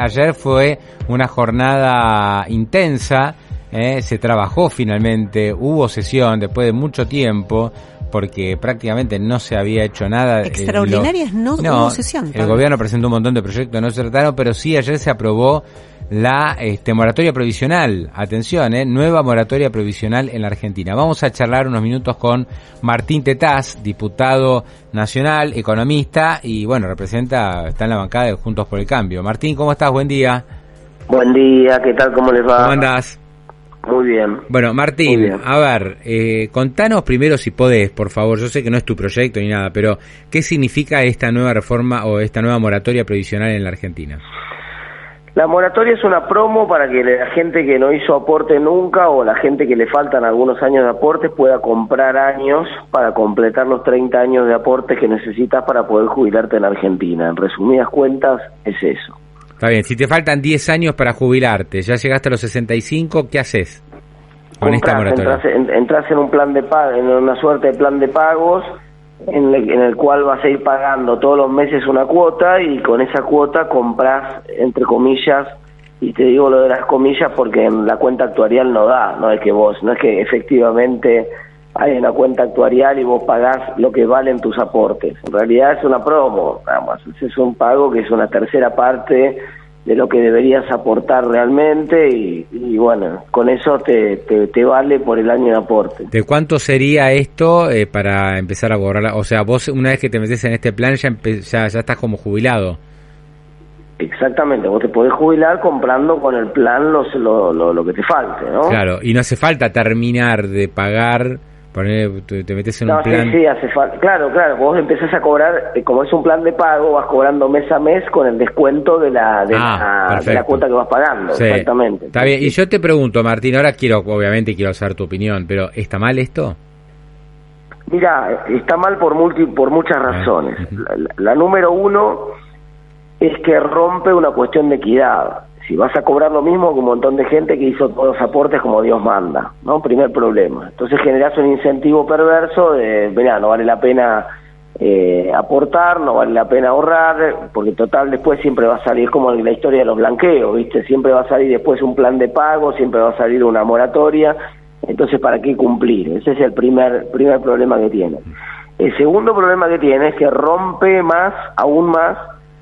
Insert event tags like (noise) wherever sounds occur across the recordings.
ayer fue una jornada intensa, eh, se trabajó finalmente, hubo sesión después de mucho tiempo, porque prácticamente no se había hecho nada. Extraordinarias no, hubo sesión. El gobierno presentó un montón de proyectos, no se trataron, pero sí ayer se aprobó la este, moratoria provisional. Atención, eh, nueva moratoria provisional en la Argentina. Vamos a charlar unos minutos con Martín Tetaz, diputado nacional, economista y bueno, representa, está en la bancada de Juntos por el Cambio. Martín, ¿cómo estás? Buen día. Buen día, ¿qué tal? ¿Cómo les va? ¿Cómo andás? Muy bien. Bueno, Martín, a ver, eh, contanos primero si podés, por favor, yo sé que no es tu proyecto ni nada, pero ¿qué significa esta nueva reforma o esta nueva moratoria provisional en la Argentina? La moratoria es una promo para que la gente que no hizo aporte nunca o la gente que le faltan algunos años de aportes pueda comprar años para completar los 30 años de aportes que necesitas para poder jubilarte en Argentina. En resumidas cuentas, es eso. Está bien, si te faltan 10 años para jubilarte, ya llegaste a los 65, ¿qué haces con esta moratoria? Entras, en un plan de pago, en una suerte de plan de pagos en el, cual vas a ir pagando todos los meses una cuota y con esa cuota compras, entre comillas, y te digo lo de las comillas porque en la cuenta actuarial no da, no es que vos, no es que efectivamente hay una cuenta actuarial y vos pagás lo que valen tus aportes. En realidad es una promo, vamos, es un pago que es una tercera parte de lo que deberías aportar realmente y, bueno, con eso te, te, vale por el año de aporte. ¿De cuánto sería esto eh, para empezar a cobrar? O sea, vos una vez que te metes en este plan ya, ya, ya estás como jubilado. Exactamente, vos te podés jubilar comprando con el plan los, lo, lo, lo que te falte, ¿no? Claro, y no hace falta terminar de pagar Poner, te, metes en un plan. Sí, sí, hace falta. Claro, claro, vos empezás a cobrar, eh, como es un plan de pago, vas cobrando mes a mes con el descuento de la, de, ah, la, cuota que vas pagando. Exactamente. Está bien, y yo te pregunto, Martín, ahora quiero, obviamente, quiero saber tu opinión, pero ¿está mal esto? Mira, está mal por, multi, por muchas ah, razones. la número uno es que rompe una cuestión de equidad si vas a cobrar lo mismo que un montón de gente que hizo todos los aportes como Dios manda, ¿no? Primer problema. Entonces generas un incentivo perverso de, mira, no vale la pena eh, aportar, no vale la pena ahorrar, porque total después siempre va a salir como en la historia de los blanqueos, ¿viste? Siempre va a salir después un plan de pago, siempre va a salir una moratoria, entonces ¿para qué cumplir? Ese es el primer, primer problema que tiene. El segundo problema que tiene es que rompe más, aún más,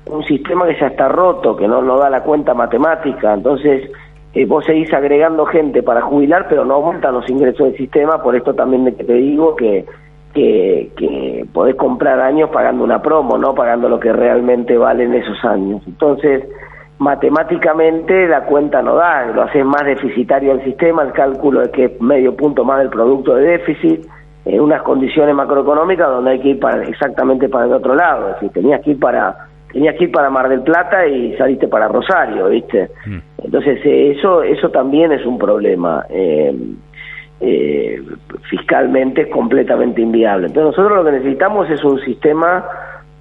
un sistema que ya está roto, que no, no da la cuenta matemática, entonces eh, vos seguís agregando gente para jubilar, pero no aumentan los ingresos del sistema, por esto también de que te digo que, que, que podés comprar años pagando una promo, no pagando lo que realmente valen esos años. Entonces, matemáticamente la cuenta no da, lo haces más deficitario el sistema, el cálculo es que es medio punto más del producto de déficit, en unas condiciones macroeconómicas donde hay que ir para, exactamente para el otro lado, es decir, tenías que ir para tenías que ir para Mar del Plata y saliste para Rosario, ¿viste? Mm. Entonces eh, eso eso también es un problema. Eh, eh, fiscalmente es completamente inviable. Entonces nosotros lo que necesitamos es un sistema,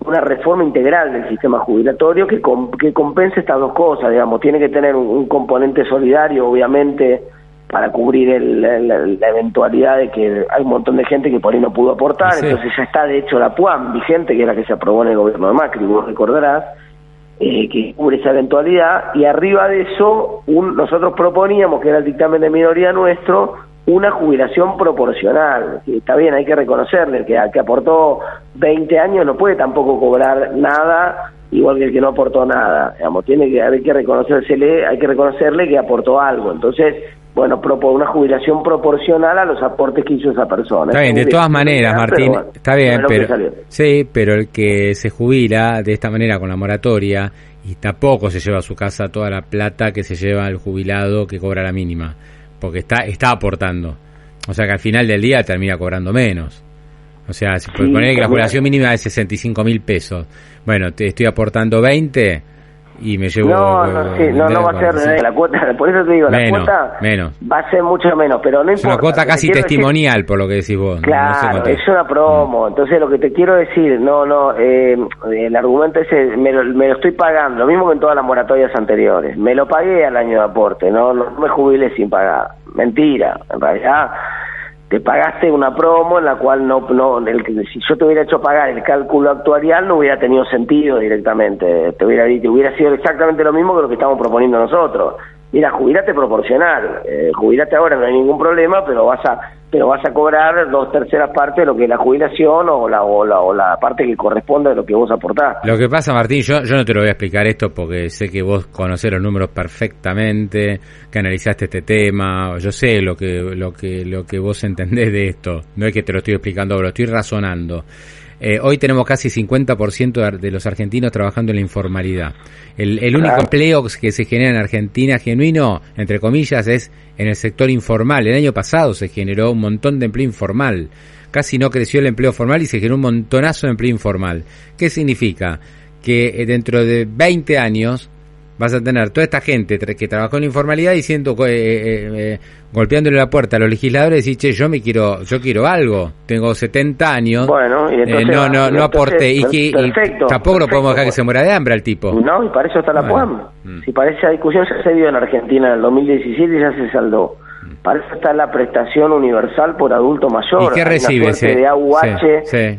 una reforma integral del sistema jubilatorio que, que compense estas dos cosas, digamos, tiene que tener un componente solidario, obviamente, para cubrir el, la, eventualidad de que hay un montón de gente que por ahí no pudo aportar, entonces ya está de hecho la PUAM vigente, que es la que se aprobó en el gobierno de Macri, vos recordarás, eh, que cubre esa eventualidad, y arriba de eso un, nosotros proponíamos, que era el dictamen de minoría nuestro, una jubilación proporcional. Está bien, hay que reconocerle que al que aportó 20 años no puede tampoco cobrar nada igual que el que no aportó nada. Digamos, tiene que, hay que reconocérsele, hay que reconocerle que aportó algo. Entonces, bueno, propone una jubilación proporcional a los aportes que hizo esa persona. Está bien, de todas maneras, Martín, está bien, pero sí, pero el que se jubila de esta manera con la moratoria y tampoco se lleva a su casa toda la plata que se lleva el jubilado que cobra la mínima, porque está está aportando. O sea que al final del día termina cobrando menos. O sea, si sí, poner que la jubilación mínima es 65 mil pesos. Bueno, te estoy aportando 20 y me llevo no no, sí, no, no va a ser la cuota por eso te digo la cuota menos. va a ser mucho menos pero no es una cuota casi testimonial por lo que decís vos claro es una promo mm. entonces lo que te quiero decir no no eh, el argumento ese me lo, me lo estoy pagando lo mismo que en todas las moratorias anteriores me lo pagué al año de aporte no no me jubilé sin pagar mentira en realidad te pagaste una promo en la cual no, no si yo te hubiera hecho pagar el cálculo actuarial no hubiera tenido sentido directamente, te hubiera, te hubiera sido exactamente lo mismo que lo que estamos proponiendo nosotros. Mira, jubilate proporcional, eh, jubilate ahora no hay ningún problema, pero vas a pero vas a cobrar dos terceras partes de lo que es la jubilación o la, o la, o la parte que corresponde de lo que vos aportás. Lo que pasa, Martín, yo, yo no te lo voy a explicar esto porque sé que vos conocés los números perfectamente, que analizaste este tema, yo sé lo que, lo que, lo que vos entendés de esto, no es que te lo estoy explicando, lo estoy razonando. Eh, hoy tenemos casi 50% de los argentinos trabajando en la informalidad. El, único empleo que se genera en Argentina genuino, entre comillas, es en el sector informal. El año pasado se generó un montón de empleo informal. Casi no creció el empleo formal y se generó un montonazo de empleo informal. ¿Qué significa? Que eh, dentro de 20 años vas a tener toda esta gente que trabajó en la informalidad diciendo eh, eh, eh, golpeándole la puerta a los legisladores y che yo me quiero yo quiero algo tengo 70 años bueno y entonces, no no no aporté y, que, tampoco lo podemos dejar que se muera de hambre al tipo no y para eso está la PUAM mm. si para esa discusión se dio en Argentina en el 2017 y ya se saldó mm. para eso está la prestación universal por adulto mayor. ¿Y qué recibe ese? de AUH,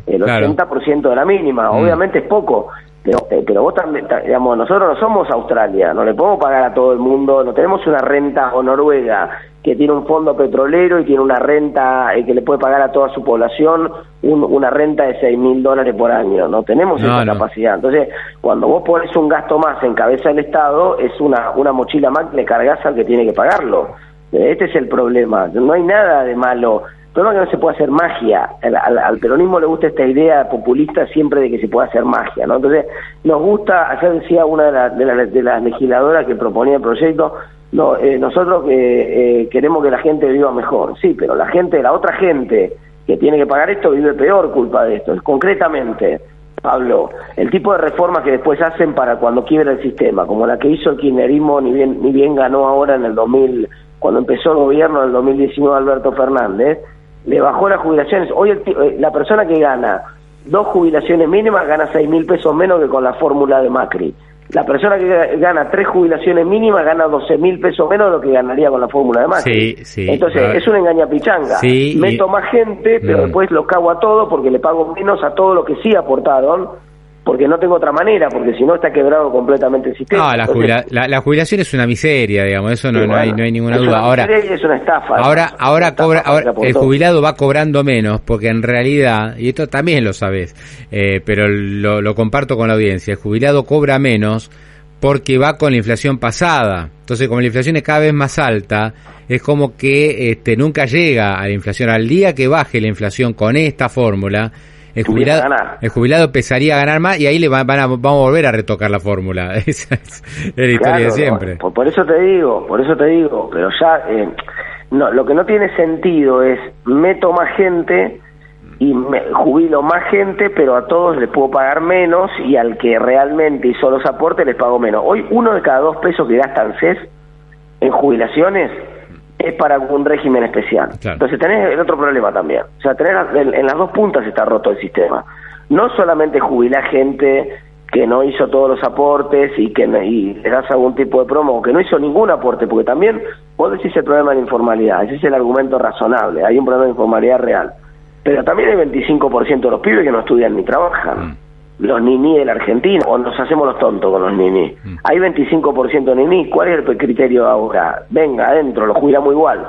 el 80% de la mínima. Mm. Obviamente es poco, pero, eh, pero vos también, digamos, nosotros no somos Australia, no le podemos pagar a todo el mundo, no tenemos una renta o Noruega que tiene un fondo petrolero y tiene una renta eh, que le puede pagar a toda su población una renta de seis mil dólares por año, no tenemos esa capacidad. Entonces, cuando vos pones un gasto más en cabeza del Estado, es una, una mochila más que le cargas al que tiene que pagarlo. Este es el problema, no hay nada de malo problema que no se puede hacer magia. Al, peronismo le gusta esta idea populista siempre de que se puede hacer magia, ¿no? Entonces, nos gusta, ayer decía una de, de, las legisladoras que proponía el proyecto, no, eh, nosotros eh, queremos que la gente viva mejor. Sí, pero la gente, la otra gente que tiene que pagar esto vive peor culpa de esto. Concretamente, Pablo, el tipo de reformas que después hacen para cuando quiebra el sistema, como la que hizo el kirchnerismo, ni bien, ni bien ganó ahora en el 2000, cuando empezó el gobierno en el 2019 Alberto Fernández, le bajó las jubilaciones. Hoy eh, la persona que gana dos jubilaciones mínimas gana seis mil pesos menos que con la fórmula de Macri. La persona que gana tres jubilaciones mínimas gana doce mil pesos menos de lo que ganaría con la fórmula de Macri. Entonces, es una engañapichanga. Sí, Meto más gente, pero mm. después lo cago a todo porque le pago menos a todo lo que sí aportaron porque no tengo otra manera, porque si no está quebrado completamente el sistema. No, la, jubilación es una miseria, digamos, eso no, hay, no hay ninguna duda. Ahora, es una estafa. Ahora, ahora, cobra, ahora el jubilado va cobrando menos, porque en realidad, y esto también lo sabes, eh, pero lo, lo comparto con la audiencia, el jubilado cobra menos porque va con la inflación pasada. Entonces, como la inflación es cada vez más alta, es como que este, nunca llega a la inflación. Al día que baje la inflación con esta fórmula, el jubilado, el jubilado empezaría a ganar más y ahí le van, a, vamos a volver a retocar la fórmula. (laughs) Esa es la historia de siempre. por, eso te digo, por eso te digo, pero ya eh, no, lo que no tiene sentido es meto más gente y me jubilo más gente, pero a todos les puedo pagar menos y al que realmente hizo los aportes les pago menos. Hoy uno de cada dos pesos que gastan CES en jubilaciones es para un régimen especial. Entonces tenés el otro problema también. O sea, tenés en, las dos puntas está roto el sistema. No solamente jubilar gente que no hizo todos los aportes y que y le das algún tipo de promo o que no hizo ningún aporte, porque también vos decís el problema de la informalidad, ese es el argumento razonable, hay un problema de informalidad real. Pero también hay 25% de los pibes que no estudian ni trabajan. Mm los niní de la Argentina, o nos hacemos los tontos con los niní. Mm. Hay 25% de niní, ¿cuál es el criterio ahora? Venga, adentro, lo jubilamos igual.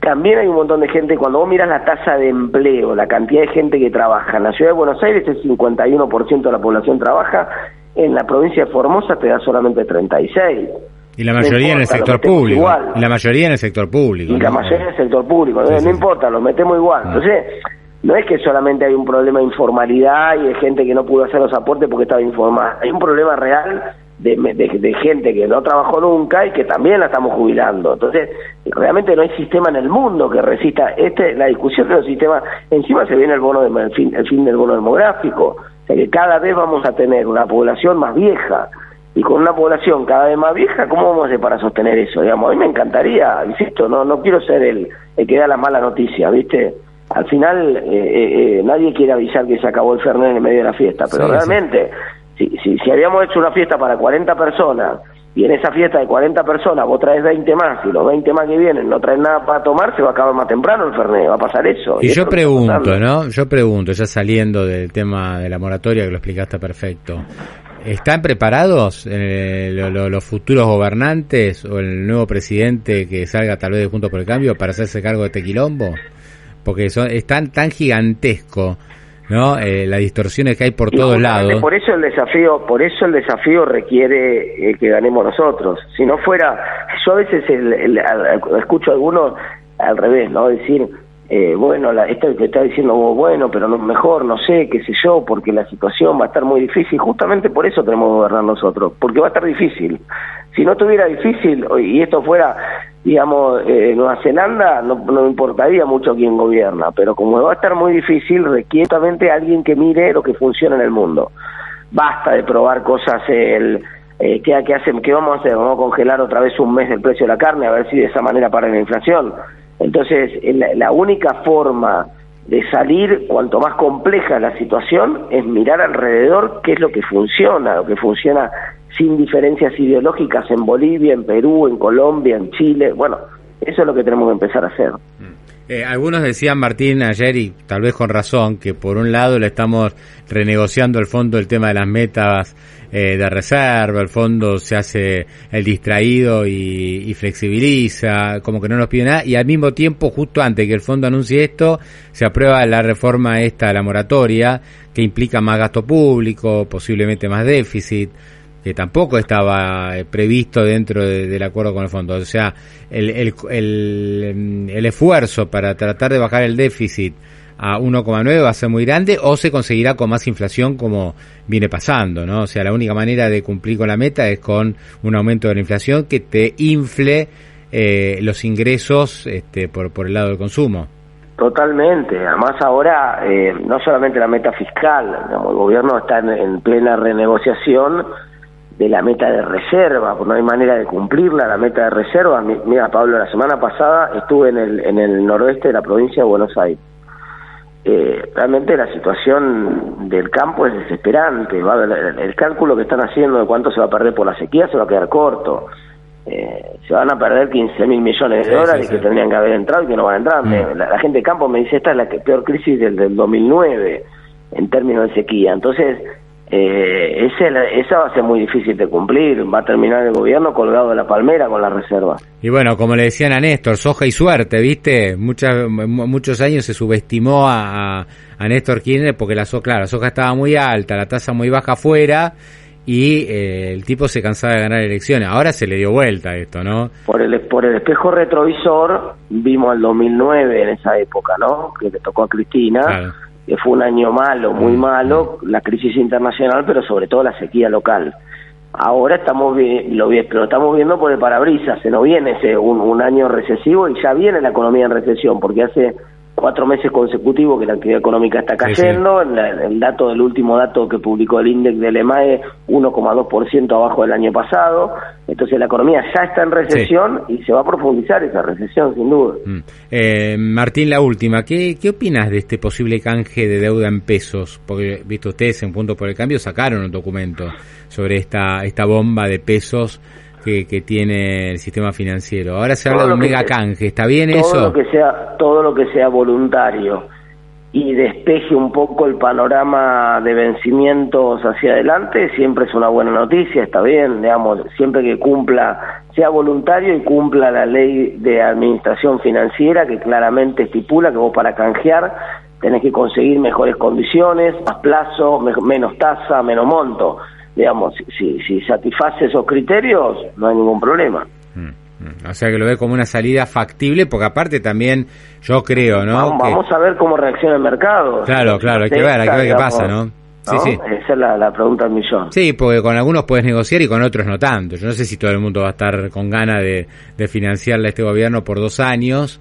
También hay un montón de gente, cuando vos miras la tasa de empleo, la cantidad de gente que trabaja, en la ciudad de Buenos Aires el 51% de la población trabaja, en la provincia de Formosa te da solamente 36. Y la mayoría en el sector público. Y la mayoría en el sector público. Y la mayoría en el sector público. no importa, lo metemos igual. Ah. Entonces, no es que solamente hay un problema de informalidad y de gente que no pudo hacer los aportes porque estaba informada, hay un problema real de, gente que no trabajó nunca y que también la estamos jubilando. Entonces, realmente no hay sistema en el mundo que resista este la discusión de los sistemas. Encima se viene el bono de, el fin, el fin del bono demográfico, o sea que cada vez vamos a tener una población más vieja y con una población cada vez más vieja, ¿cómo vamos a hacer para sostener eso? Digamos, a mí me encantaría, insisto, no no quiero ser el, el que da la mala noticia, ¿viste? Al final eh, eh, eh, nadie quiere avisar que se acabó el Fernet en medio de la fiesta, pero realmente, Si, si, si, habíamos hecho una fiesta para 40 personas y en esa fiesta de 40 personas vos traes 20 más y los 20 más que vienen no traen nada para tomar, se va a acabar más temprano el Fernet, va a pasar eso. Y, yo pregunto, ¿no? Yo pregunto, ya saliendo del tema de la moratoria que lo explicaste perfecto, ¿están preparados eh, los futuros gobernantes o el nuevo presidente que salga tal vez de Juntos por el Cambio para hacerse cargo de este quilombo? Porque son, es tan, tan gigantesco ¿no? Eh, las distorsiones que hay por todos lados. Por eso el desafío, por eso el desafío requiere eh, que ganemos nosotros. Si no fuera, yo a veces escucho a algunos al revés, ¿no? Decir, eh, bueno, la, esto que está diciendo vos, bueno, pero no, mejor, no sé, qué sé yo, porque la situación va a estar muy difícil. Justamente por eso tenemos que gobernar nosotros, porque va a estar difícil. Si no estuviera difícil y esto fuera digamos, eh, Nueva Zelanda no, importaría mucho quién gobierna, pero como va a estar muy difícil, requiere alguien que mire lo que funciona en el mundo. Basta de probar cosas, el, eh, ¿qué, qué, hacen, ¿qué vamos a hacer? ¿Vamos a congelar otra vez un mes el precio de la carne a ver si de esa manera para la inflación? Entonces, la única forma de salir, cuanto más compleja la situación, es mirar alrededor qué es lo que funciona, lo que funciona sin diferencias ideológicas en Bolivia, en Perú, en Colombia, en Chile. Bueno, eso es lo que tenemos que empezar a hacer. Mm. Eh, algunos decían, Martín, ayer, y tal vez con razón, que por un lado le estamos renegociando el fondo el tema de las metas eh, de reserva, el fondo se hace el distraído y, y, flexibiliza, como que no nos pide nada, y al mismo tiempo, justo antes que el fondo anuncie esto, se aprueba la reforma esta, la moratoria, que implica más gasto público, posiblemente más déficit que tampoco estaba eh, previsto dentro del acuerdo con el fondo. O sea, el, el, el, el esfuerzo para tratar de bajar el déficit a 1,9 va a ser muy grande o se conseguirá con más inflación como viene pasando, ¿no? O sea, la única manera de cumplir con la meta es con un aumento de la inflación que te infle eh, los ingresos este, por, por el lado del consumo. Totalmente, además ahora eh, no solamente la meta fiscal, el gobierno está en plena renegociación de la meta de reserva, porque no hay manera de cumplirla, la meta de reserva. Mira, Pablo, la semana pasada estuve en el, en el noroeste de la provincia de Buenos Aires. Eh, realmente la situación del campo es desesperante. el, cálculo que están haciendo de cuánto se va a perder por la sequía se va a quedar corto. Eh, se van a perder 15 mil millones de dólares que tendrían que haber entrado y que no van a entrar. Mm. La, gente de campo me dice, esta es la que, peor crisis del, del 2009 en términos de sequía. Entonces, eh, ese, esa va a ser muy difícil de cumplir. Va a terminar el gobierno colgado de la palmera con la reserva. Y bueno, como le decían a Néstor, soja y suerte, ¿viste? Muchas, muchos años se subestimó a, a Néstor Kirchner porque la soja, claro, la soja estaba muy alta, la tasa muy baja afuera y eh, el tipo se cansaba de ganar elecciones. Ahora se le dio vuelta esto, ¿no? Por el, por el espejo retrovisor vimos el 2009 en esa época, ¿no? Que le tocó a Cristina que fue un año malo, muy mm. malo, la crisis internacional, pero sobre todo la sequía local. Ahora estamos lo, lo estamos viendo por el parabrisas, se nos viene ese un, un año recesivo y ya viene la economía en recesión, porque hace cuatro meses consecutivos que la actividad económica está cayendo. El, dato del último dato que publicó el índice del EMAE, 1,2% abajo del año pasado. Entonces la economía ya está en recesión y se va a profundizar esa recesión, sin duda. Mm. Eh, Martín, la última. ¿Qué, ¿Qué opinas de este posible canje de deuda en pesos? Porque, visto ustedes, en Punto por el Cambio sacaron un documento sobre esta, esta bomba de pesos que, tiene el sistema financiero. Ahora se habla de un mega canje, ¿está bien todo eso? Lo que sea, todo lo que sea voluntario y despeje un poco el panorama de vencimientos hacia adelante, siempre es una buena noticia, está bien, digamos, siempre que cumpla, sea voluntario y cumpla la ley de administración financiera que claramente estipula que vos para canjear tenés que conseguir mejores condiciones, más plazo, menos tasa, menos monto digamos, si, si satisface esos criterios, no hay ningún problema. Mm, mm. O sea que lo ve como una salida factible, porque aparte también yo creo, ¿no? Vamos, a ver cómo reacciona el mercado. Claro, claro, hay que ver, hay que ver qué pasa, ¿no? Sí, sí. Esa es la, pregunta del millón. Sí, porque con algunos puedes negociar y con otros no tanto. Yo no sé si todo el mundo va a estar con ganas de, de financiarle a este gobierno por dos años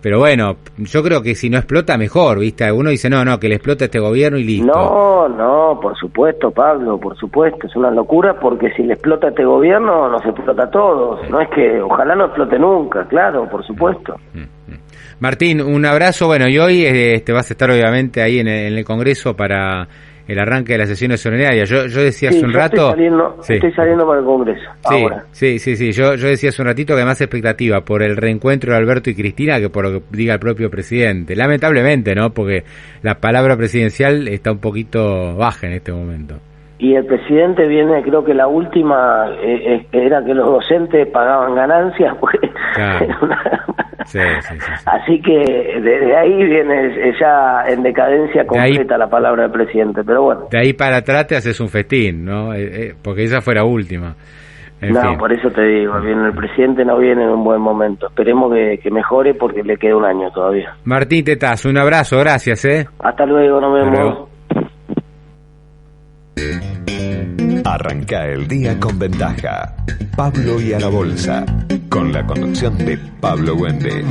pero bueno, yo creo que si no explota, mejor, ¿viste? Uno dice, no, no, que le explota este gobierno y listo. No, no, por supuesto, Pablo, por supuesto. Es una locura porque si le explota este gobierno, nos explota a todos. No es que, ojalá no explote nunca, claro, por supuesto. Mm, mm. Martín, un abrazo. Bueno, y hoy este, vas a estar obviamente ahí en el, Congreso para el arranque de la sesión extraordinaria. Yo, yo decía hace un rato... Estoy saliendo, estoy saliendo para el Congreso. Sí, sí, sí, sí. Yo, yo decía hace un ratito que más expectativa por el reencuentro de Alberto y Cristina que por lo que diga el propio presidente. Lamentablemente, ¿no? Porque la palabra presidencial está un poquito baja en este momento y el presidente viene, creo que la última eh, eh, era que los docentes pagaban ganancias, (laughs) pues, así que desde ahí viene ya en decadencia completa la palabra del presidente, pero bueno. De ahí para atrás te haces un festín, ¿no? Eh, porque esa fue la última. no, por eso te digo, viene el presidente no viene en un buen momento. Esperemos que, que mejore porque le queda un año todavía. Martín Tetas, un abrazo, gracias, ¿eh? Hasta luego, nos vemos. Arranca el día con ventaja. Pablo y a la bolsa. Con la conducción de Pablo Wende.